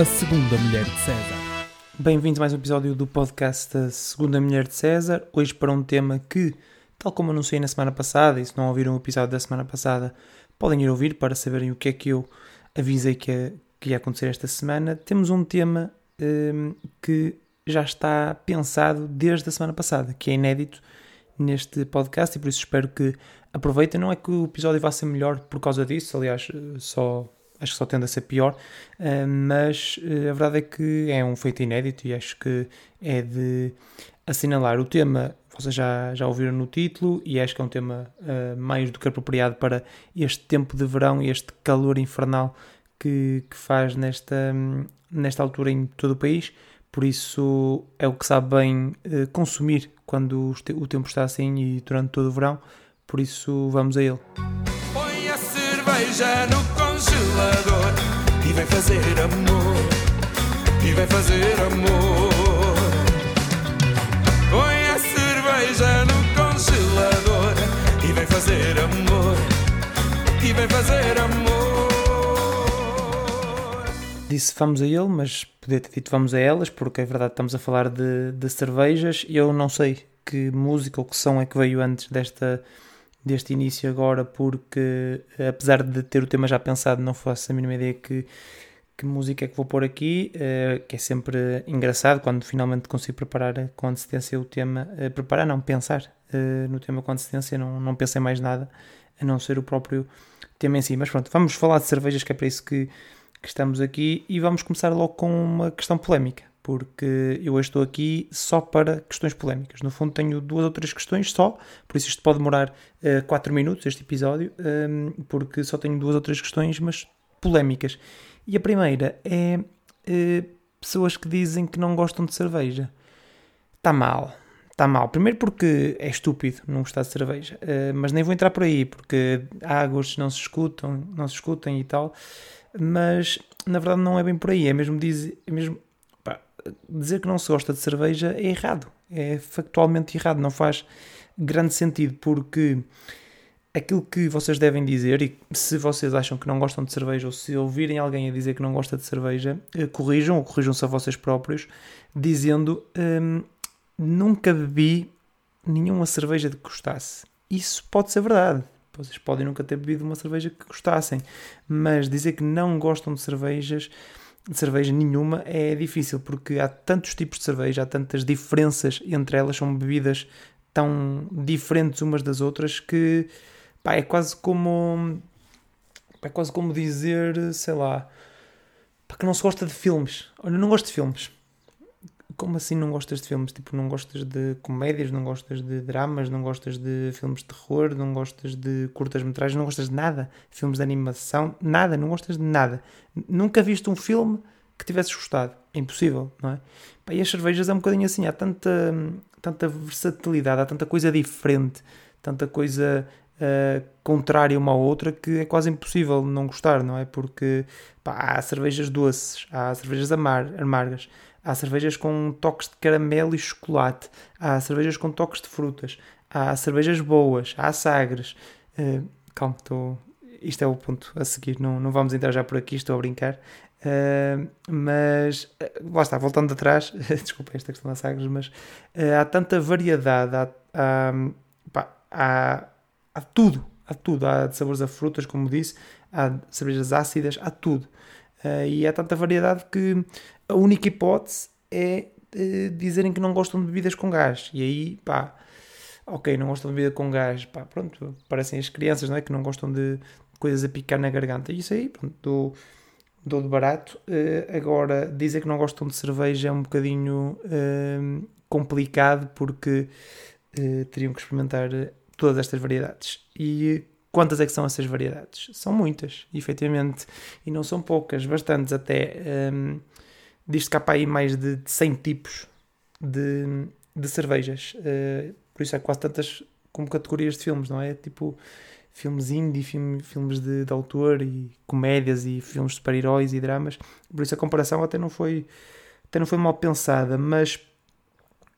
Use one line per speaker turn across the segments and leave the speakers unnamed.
A Segunda Mulher de César.
Bem-vindos a mais um episódio do podcast A Segunda Mulher de César. Hoje para um tema que, tal como anunciei na semana passada, e se não ouviram o episódio da semana passada, podem ir ouvir para saberem o que é que eu avisei que ia, que ia acontecer esta semana. Temos um tema hum, que já está pensado desde a semana passada, que é inédito neste podcast e por isso espero que aproveitem. Não é que o episódio vá ser melhor por causa disso, aliás, só acho que só tende a ser pior, uh, mas uh, a verdade é que é um feito inédito e acho que é de assinalar. O tema vocês já, já ouviram no título e acho que é um tema uh, mais do que apropriado para este tempo de verão e este calor infernal que, que faz nesta, nesta altura em todo o país. Por isso é o que sabe bem consumir quando o tempo está assim e durante todo o verão. Por isso vamos a ele. Põe a cerveja no congelador e vem fazer amor, e vem fazer amor. Põe a cerveja no congelador e vem fazer amor, e vem fazer amor. Disse vamos a ele, mas podia ter dito vamos a elas, porque é verdade estamos a falar de, de cervejas e eu não sei que música ou que som é que veio antes desta deste início agora, porque apesar de ter o tema já pensado, não faço a mínima ideia que, que música é que vou pôr aqui, uh, que é sempre engraçado quando finalmente consigo preparar com antecedência o tema. Uh, preparar, não, pensar uh, no tema com antecedência, não, não pensei mais nada a não ser o próprio tema em si. Mas pronto, vamos falar de cervejas, que é para isso que, que estamos aqui, e vamos começar logo com uma questão polémica porque eu hoje estou aqui só para questões polémicas. No fundo, tenho duas ou três questões só, por isso isto pode demorar 4 uh, minutos, este episódio, ehm, porque só tenho duas ou três questões, mas polémicas. E a primeira é uh, pessoas que dizem que não gostam de cerveja. Está mal. Está mal. Primeiro porque é estúpido não gostar de cerveja, uh, mas nem vou entrar por aí, porque há gostos não se escutam, não se escutem e tal. Mas na verdade não é bem por aí, é mesmo, diz, é mesmo dizer que não se gosta de cerveja é errado. É factualmente errado. Não faz grande sentido porque aquilo que vocês devem dizer, e se vocês acham que não gostam de cerveja ou se ouvirem alguém a dizer que não gosta de cerveja, eh, corrijam ou corrijam-se a vocês próprios, dizendo hum, nunca bebi nenhuma cerveja de que gostasse. Isso pode ser verdade. Vocês podem nunca ter bebido uma cerveja que gostassem, mas dizer que não gostam de cervejas de cerveja nenhuma é difícil, porque há tantos tipos de cerveja, há tantas diferenças entre elas, são bebidas tão diferentes umas das outras que pá, é quase como é quase como dizer, sei lá, pá, que não se gosta de filmes. Olha, não gosto de filmes. Como assim não gostas de filmes? Tipo, não gostas de comédias, não gostas de dramas, não gostas de filmes de terror, não gostas de curtas-metragens, não gostas de nada. Filmes de animação, nada, não gostas de nada. Nunca viste um filme que tivesses gostado. É impossível, não é? e as cervejas é um bocadinho assim, há tanta, tanta versatilidade, há tanta coisa diferente, tanta coisa uh, contrária uma à outra que é quase impossível não gostar, não é? Porque pá, há cervejas doces, há cervejas amar, amargas, Há cervejas com toques de caramelo e chocolate. Há cervejas com toques de frutas. Há cervejas boas. Há sagres. Uh, calma, estou... isto é o ponto a seguir. Não, não vamos entrar já por aqui, estou a brincar. Uh, mas uh, lá está, voltando atrás, desculpa esta questão das sagres, mas há tanta variedade, há, há, pá, há, há, tudo, há tudo, há de sabores a frutas, como disse, há cervejas ácidas, há tudo. E há tanta variedade que a única hipótese é uh, dizerem que não gostam de bebidas com gás. E aí, pá, ok, não gostam de bebida com gás, pá, pronto, parecem as crianças, não é? Que não gostam de coisas a picar na garganta. Isso aí, pronto, dou, dou de barato. Uh, agora, dizer que não gostam de cerveja é um bocadinho uh, complicado porque teriam que experimentar todas estas variedades. E quantas é que são essas variedades? São muitas, efetivamente, e não são poucas, bastantes até. Um, Diz-se que há para aí mais de, 100 tipos de, de cervejas. Uh, por isso há quase tantas como categorias de filmes, não é? Tipo filmes indie, filme, filmes de, de autor e comédias e filmes de super-heróis e dramas. Por isso a comparação até não foi, até não foi mal pensada, mas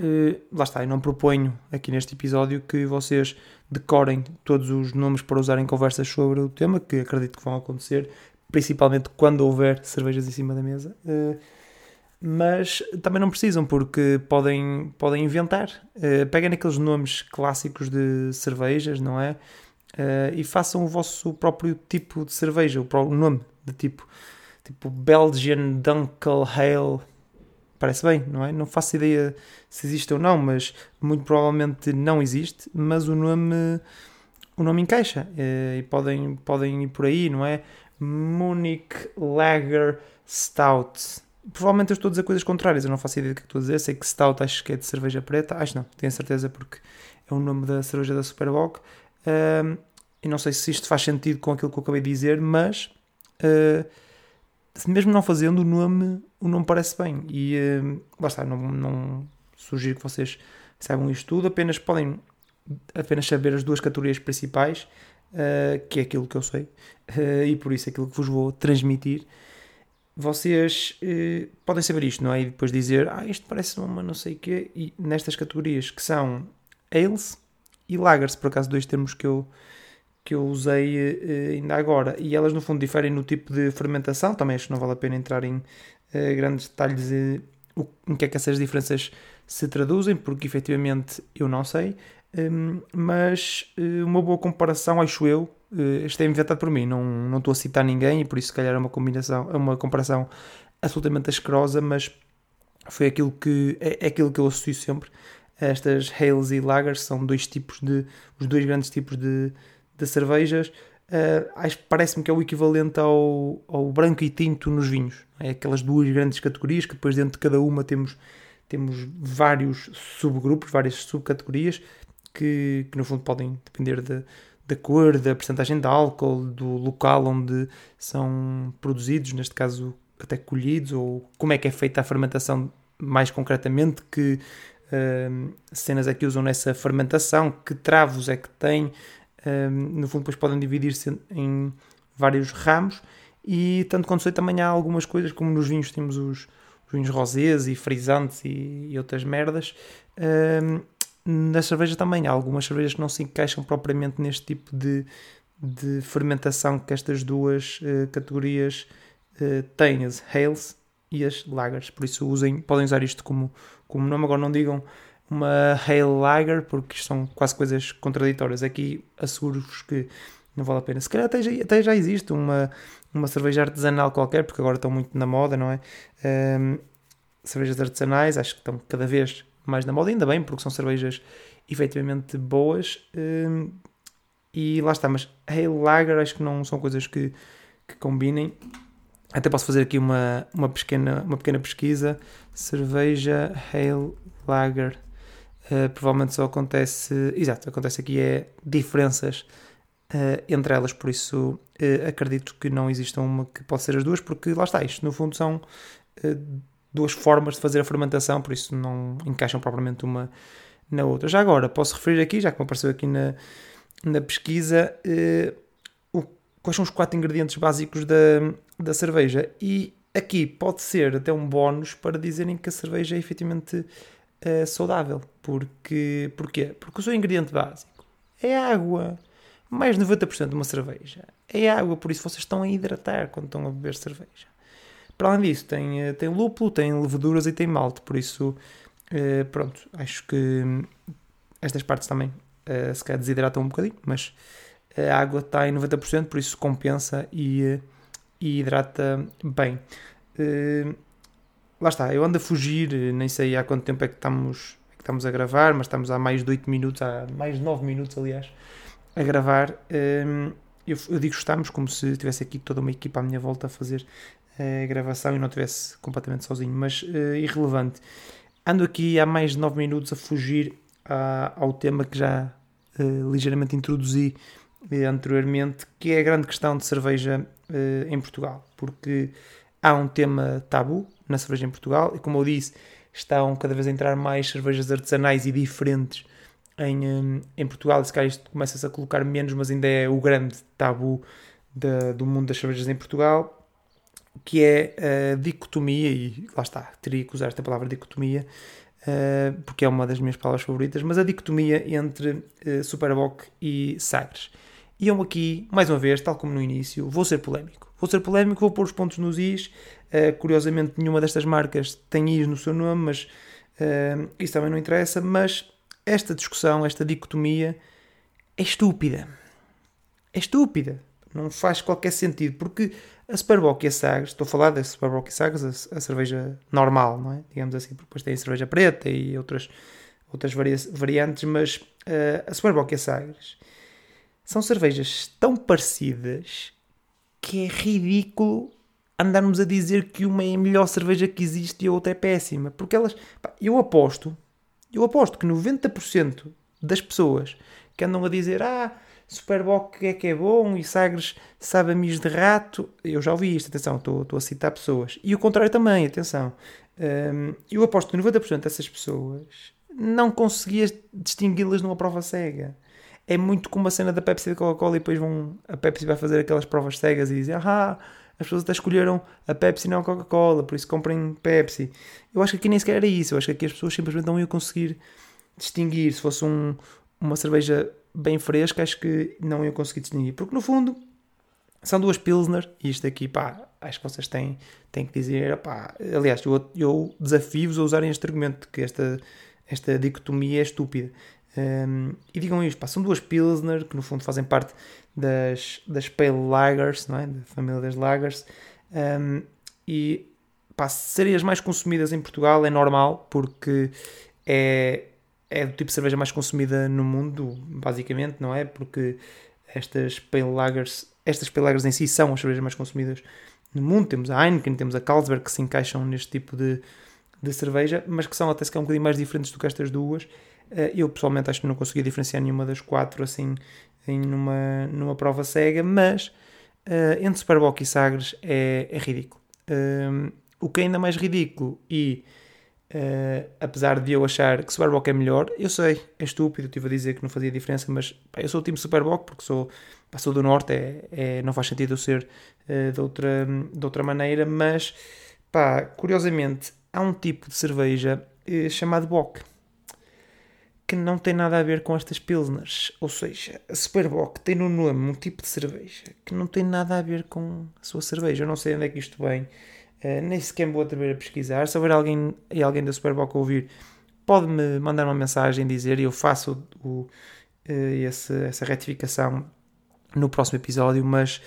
uh, lá está, eu não proponho aqui neste episódio que vocês decorem todos os nomes para usar em conversas sobre o tema, que acredito que vão acontecer, principalmente quando houver cervejas em cima da mesa. Uh, mas também não precisam, porque podem, podem inventar. Uh, peguem naqueles nomes clássicos de cervejas, não é? E façam o vosso próprio tipo de cerveja, o, próprio, nome de tipo. Tipo Belgian Dunkel Ale. Parece bem, não é? Não faço ideia se existe ou não, mas muito provavelmente não existe. Mas o nome, o nome encaixa uh, e podem, podem ir por aí, não é? Munich Lager Stout Provavelmente eu estou a dizer coisas contrárias, eu não faço ideia do que estou a dizer. Sei que Stout acho que é de cerveja preta, acho não, tenho certeza porque é o nome da cerveja da Superboc. Um, e não sei se isto faz sentido com aquilo que eu acabei de dizer, mas uh, mesmo não fazendo, o nome, o nome parece bem. E uh, lá está, não, não sugiro que vocês saibam isto tudo, apenas podem apenas saber as duas categorias principais, uh, que é aquilo que eu sei, uh, e por isso aquilo que vos vou transmitir vocês podem saber isto, não é? E depois dizer, ah, isto parece uma não sei o quê, e nestas categorias que são ales e lagers, por acaso dois termos que eu, que eu usei eh, ainda agora, e elas no fundo diferem no tipo de fermentação, também acho que não vale a pena entrar em eh, grandes detalhes eh, em que é que essas diferenças se traduzem, porque efetivamente eu não sei, um, mas uma boa comparação, acho eu, isto é inventado por mim, não, não estou a citar ninguém e por isso se calhar é uma combinação, é uma comparação absolutamente asquerosa, mas foi aquilo que é, é aquilo que eu associo sempre. Estas Hales e Lagers. São dois tipos de os dois grandes tipos de, de cervejas. Uh, parece-me que é o equivalente ao, ao branco e tinto nos vinhos. É aquelas duas grandes categorias que depois dentro de cada uma temos temos vários subgrupos, várias subcategorias que, que no fundo podem depender de, da cor, da percentagem de álcool, do local onde são produzidos, neste caso até colhidos, ou como é que é feita a fermentação mais concretamente, que uh, cenas é que usam nessa fermentação, que travos é que têm, uh, no fundo depois podem dividir-se em vários ramos, e tanto quanto sei também há algumas coisas, como nos vinhos temos os, os vinhos rosés e frisantes e, e outras merdas, uh, na cerveja também há algumas cervejas que não se encaixam propriamente neste tipo de, de fermentação que estas duas uh, categorias uh, têm, as Hales e as Lagers. Por isso usem, podem usar isto como, como nome. Agora não digam uma Hale Lager, porque são quase coisas contraditórias. Aqui asseguro-vos que não vale a pena. Se calhar até já, até já existe uma, uma cerveja artesanal qualquer, porque agora estão muito na moda, não é? Um, cervejas artesanais, acho que estão cada vez mais na moda, ainda bem, porque são cervejas efetivamente boas. Hum, e lá está, mas Hale Lager acho que não são coisas que, que combinem. Até posso fazer aqui uma, uma, pequena, uma pequena pesquisa. Cerveja Hale Lager. Uh, provavelmente só acontece. Exato, acontece aqui é diferenças uh, entre elas, por isso uh, acredito que não existam uma que possa ser as duas, porque lá está, isto no fundo são duas formas de fazer a fermentação, por isso não encaixam propriamente uma na outra. Já agora, posso referir aqui, já que me apareceu aqui na, na pesquisa, eh, o, quais são os quatro ingredientes básicos da, da cerveja. E aqui pode ser até um bónus para dizerem que a cerveja é efetivamente eh, saudável. Porque, porquê? Porque o seu ingrediente básico é água. Mais de 90% de uma cerveja é água, por isso vocês estão a hidratar quando estão a beber cerveja. Para além disso, tem, eh, tem lúpulo, tem leveduras e tem malte, por isso, uh, pronto, acho que estas partes também uh, se calhar desidratam um bocadinho, mas a água está em 90%, por isso compensa e, e hidrata bem. Uh, lá está, eu ando a fugir, nem sei há quanto tempo é que estamos, é que estamos a gravar, mas estamos há mais de 8 minutos, há mais de 9 minutos, aliás, a gravar. Eu, eu, digo estamos como se tivesse aqui toda uma equipa à minha volta a fazer a gravação e não estivesse completamente sozinho, mas uh, irrelevante. Ando aqui há mais de 9 minutos a fugir a, ao tema que já uh, ligeiramente introduzi uh, anteriormente, que é a grande questão de cerveja em Portugal, porque há um tema tabu na cerveja em Portugal e, como eu disse, estão cada vez a entrar mais cervejas artesanais e diferentes em, em Portugal. E se calhar isto começa-se a colocar menos, mas ainda é o grande tabu da, do mundo das cervejas em Portugal que é a dicotomia, e lá está, teria que usar esta palavra dicotomia, uh, porque é uma das minhas palavras favoritas, mas a dicotomia entre uh, Superboc e Sagres. E eu aqui, mais uma vez, tal como no início, vou ser polémico. Vou ser polémico, vou pôr os pontos nos is. Uh, curiosamente, nenhuma destas marcas tem is no seu nome, mas uh, isso também não interessa. Mas esta discussão, esta dicotomia é estúpida. É estúpida. Não faz qualquer sentido, porque a Superboc e a Sagres, estou a falar da Superboc e Sagres, a, a, cerveja normal, não é? Digamos assim, depois tem a cerveja preta e outras, outras variantes, mas uh, a Superboc e a Sagres são cervejas tão parecidas que é ridículo andarmos a dizer que uma é a melhor cerveja que existe e a outra é péssima. Porque elas. Pá, eu aposto, eu aposto que 90% das pessoas que andam a dizer ah, Superboc é que é bom e Sagres sabe a mis de rato. Eu já ouvi isto, atenção, estou, estou a citar pessoas. E o contrário também, atenção. Um, eu aposto que 90% dessas pessoas não conseguias distingui-las numa prova cega é muito como a cena da Pepsi e da Coca-Cola e depois vão, a Pepsi vai fazer aquelas provas cegas e dizem ah, as pessoas até escolheram a Pepsi não a Coca-Cola, por isso comprem Pepsi. Eu acho que aqui nem sequer era isso, eu acho que aqui as pessoas simplesmente não iam conseguir distinguir. Se fosse um, uma cerveja bem fresca, acho que não iam conseguir distinguir, porque no fundo são duas Pilsner e isto aqui, pá, acho que vocês têm, têm que dizer, pá, aliás, eu, eu desafio-vos a usarem este argumento, que esta, esta dicotomia é estúpida. Um, e digam isto, pá, são duas Pilsner que no fundo fazem parte das, das Pale Lagers, não é? da família das Lagers, um, e pá, serem mais consumidas em Portugal é normal porque é, é do tipo de cerveja mais consumida no mundo, basicamente, não é? Porque estas Pale Lagers, estas Pale Lagers em si são as cervejas mais consumidas no mundo. Temos a Heineken, temos a Carlsberg que se encaixam neste tipo de, de cerveja, mas que são até se um bocadinho mais diferentes do que estas duas. Eh, eu pessoalmente acho que não consegui diferenciar nenhuma das quatro assim em numa, numa prova cega, mas uh, entre Superboc e Sagres é, é ridículo. Uh, o que é ainda mais ridículo e uh, apesar de eu achar que Superboc é melhor, eu sei, é estúpido, estive a dizer que não fazia diferença, mas pá, eu sou o time Superboc porque sou, pá, sou do Norte, é, é, não faz sentido eu ser de, outra, de outra maneira, mas pá, curiosamente há um tipo de cerveja chamado Bock que não tem nada a ver com estas Pilsners. Ou seja, a Superboc tem no nome um tipo de cerveja que não tem nada a ver com a sua cerveja. Eu não sei onde é que isto vem, uh, nem sequer vou atrever a pesquisar. Se houver alguém, e alguém da Superboc a ouvir, pode-me mandar uma mensagem dizer e eu faço o, uh, esse, essa retificação no próximo episódio, mas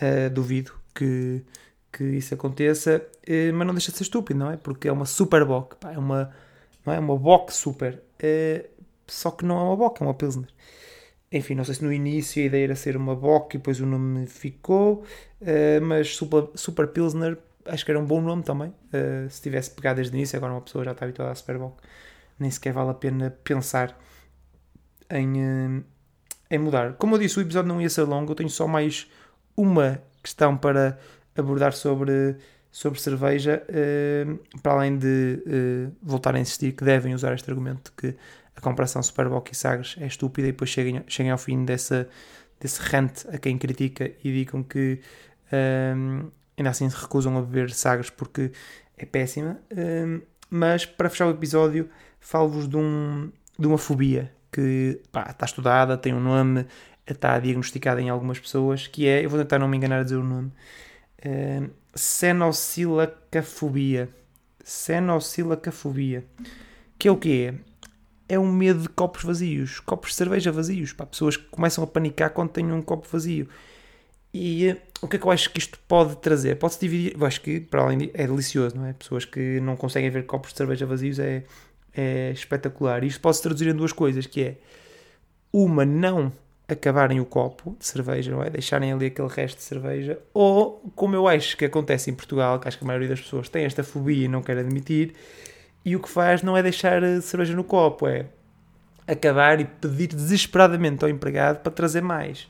uh, duvido que, que isso aconteça. mas não deixa de ser estúpido, não é? Porque é uma Superboc, pá, é uma, é? uma Boc Super só que não é uma boca, é uma Pilsner. Enfim, não sei se no início a ideia era ser uma boca e depois o nome ficou, uh, mas Super, Super Pilsner acho que era um bom nome também. Uh, se tivesse pegado desde o início, agora uma pessoa já está habituada à Super Bowl, nem sequer vale a pena pensar em, uh, em mudar. Como eu disse, o episódio não ia ser longo, eu tenho só mais uma questão para abordar sobre, sobre cerveja, uh, para além de voltar a insistir que devem usar este argumento que a comparação Superboc e Sagres é estúpida e depois cheguem, cheguem ao fim dessa, desse rant a quem critica e digam que um, ainda assim se recusam a beber Sagres porque é péssima. Um, mas para fechar o episódio, falo-vos de, um, de uma fobia que pá, está estudada, tem um nome, está diagnosticada em algumas pessoas, que é, eu vou tentar não me enganar a dizer o nome, um, Cenocilacafobia. Cenocilacafobia. Que é o que é? É um medo de copos vazios, copos de cerveja vazios. Pá, pessoas que começam a panicar quando têm um copo vazio. E uh, o que é que eu acho que isto pode trazer? Pode-se dividir. Eu acho que, para além de, é delicioso, não é? Pessoas que não conseguem ver copos de cerveja vazios é, é espetacular. Isto pode-se traduzir em duas coisas: que é uma, não acabarem o copo de cerveja, não é? Deixarem ali aquele resto de cerveja, ou como eu acho que acontece em Portugal, que acho que a maioria das pessoas tem esta fobia e não quer admitir, e o que faz não é deixar a cerveja no copo, é acabar e pedir desesperadamente ao empregado para trazer mais.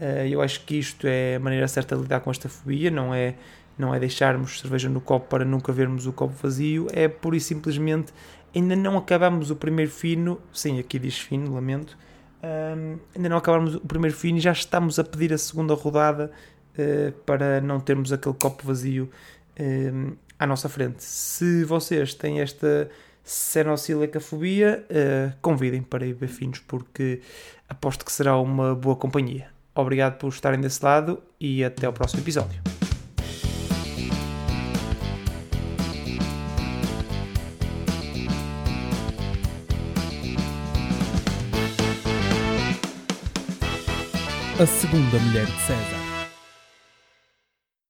Eh, eu acho que isto é a maneira certa de lidar com esta fobia, não é, não é deixarmos cerveja no copo para nunca vermos o copo vazio, é pura e simplesmente ainda não acabamos o primeiro fino, sim, aqui diz fino, lamento, ainda não acabamos o primeiro fino e já estamos a pedir a segunda rodada uh, para não termos aquele copo vazio à nossa frente. Se vocês têm esta cenosilecafobia, uh, eh, convidem para ir ver finos, porque aposto que será uma boa companhia. Obrigado por estarem desse lado e até o próximo episódio.
A segunda mulher de César.